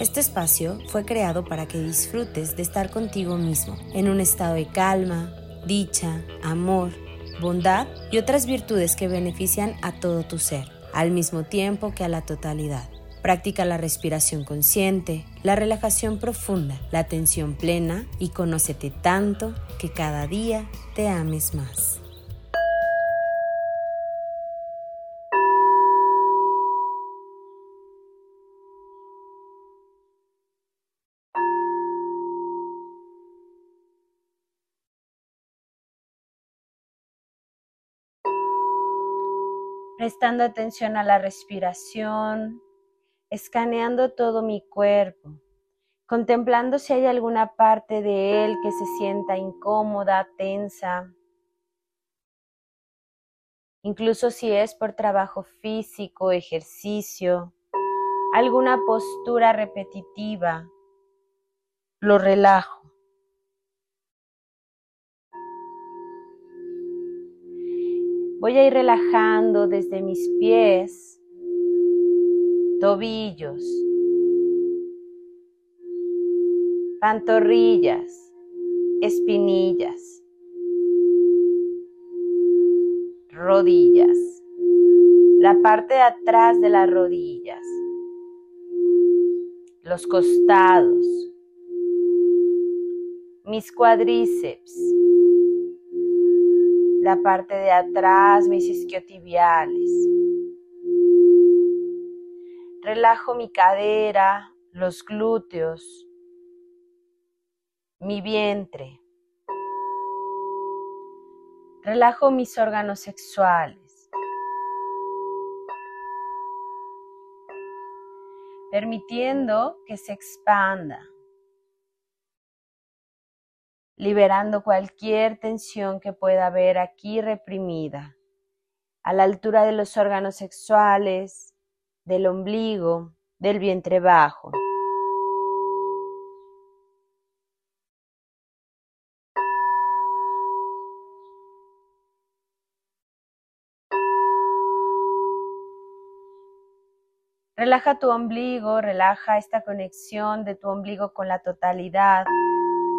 Este espacio fue creado para que disfrutes de estar contigo mismo, en un estado de calma, dicha, amor, bondad y otras virtudes que benefician a todo tu ser, al mismo tiempo que a la totalidad. Practica la respiración consciente, la relajación profunda, la atención plena y conócete tanto que cada día te ames más. prestando atención a la respiración, escaneando todo mi cuerpo, contemplando si hay alguna parte de él que se sienta incómoda, tensa, incluso si es por trabajo físico, ejercicio, alguna postura repetitiva, lo relajo. Voy a ir relajando desde mis pies, tobillos, pantorrillas, espinillas, rodillas, la parte de atrás de las rodillas, los costados, mis cuadríceps, la parte de atrás, mis isquiotibiales. Relajo mi cadera, los glúteos, mi vientre. Relajo mis órganos sexuales. Permitiendo que se expanda liberando cualquier tensión que pueda haber aquí reprimida, a la altura de los órganos sexuales, del ombligo, del vientre bajo. Relaja tu ombligo, relaja esta conexión de tu ombligo con la totalidad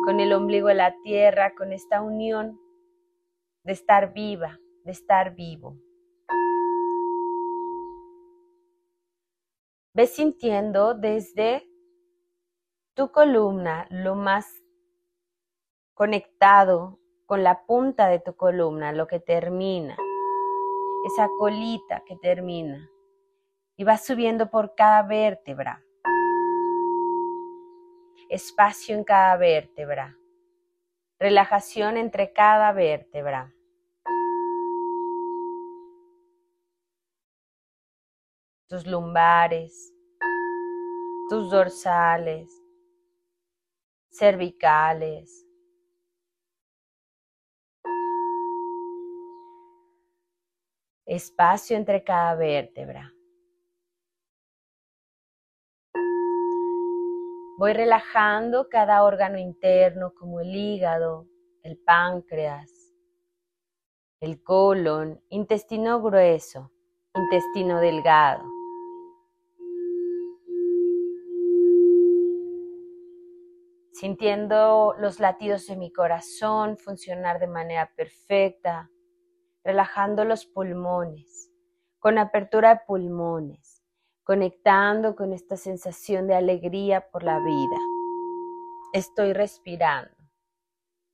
con el ombligo de la tierra, con esta unión de estar viva, de estar vivo. Ves sintiendo desde tu columna lo más conectado con la punta de tu columna, lo que termina, esa colita que termina, y vas subiendo por cada vértebra espacio en cada vértebra, relajación entre cada vértebra. Tus lumbares, tus dorsales, cervicales. Espacio entre cada vértebra. Voy relajando cada órgano interno como el hígado, el páncreas, el colon, intestino grueso, intestino delgado. Sintiendo los latidos de mi corazón funcionar de manera perfecta, relajando los pulmones, con apertura de pulmones conectando con esta sensación de alegría por la vida. Estoy respirando,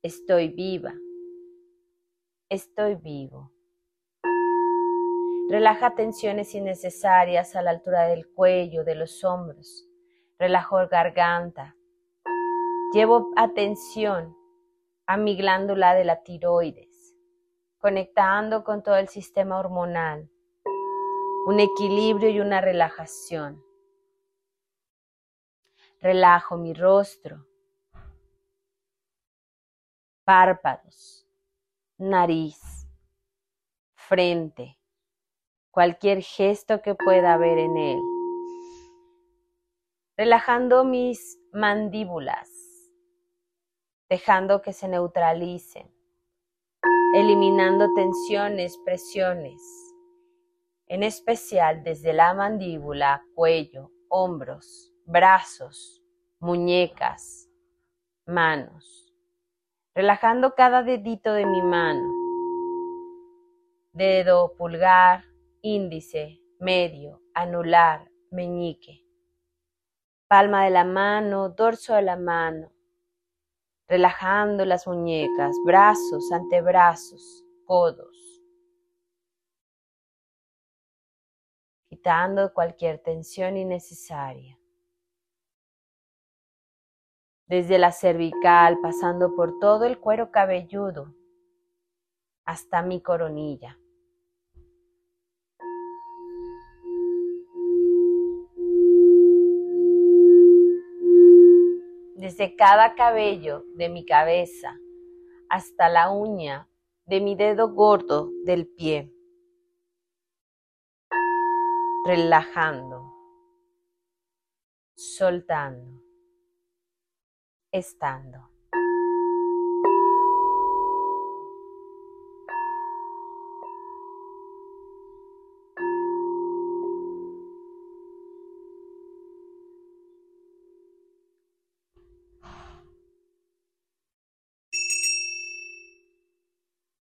estoy viva, estoy vivo. Relaja tensiones innecesarias a la altura del cuello, de los hombros. Relajo garganta. Llevo atención a mi glándula de la tiroides, conectando con todo el sistema hormonal. Un equilibrio y una relajación. Relajo mi rostro, párpados, nariz, frente, cualquier gesto que pueda haber en él. Relajando mis mandíbulas, dejando que se neutralicen, eliminando tensiones, presiones, en especial desde la mandíbula, cuello, hombros, brazos, muñecas, manos, relajando cada dedito de mi mano, dedo, pulgar, índice, medio, anular, meñique, palma de la mano, dorso de la mano, relajando las muñecas, brazos, antebrazos, codos, quitando cualquier tensión innecesaria. Desde la cervical, pasando por todo el cuero cabelludo, hasta mi coronilla. Desde cada cabello de mi cabeza hasta la uña de mi dedo gordo del pie, relajando, soltando, estando.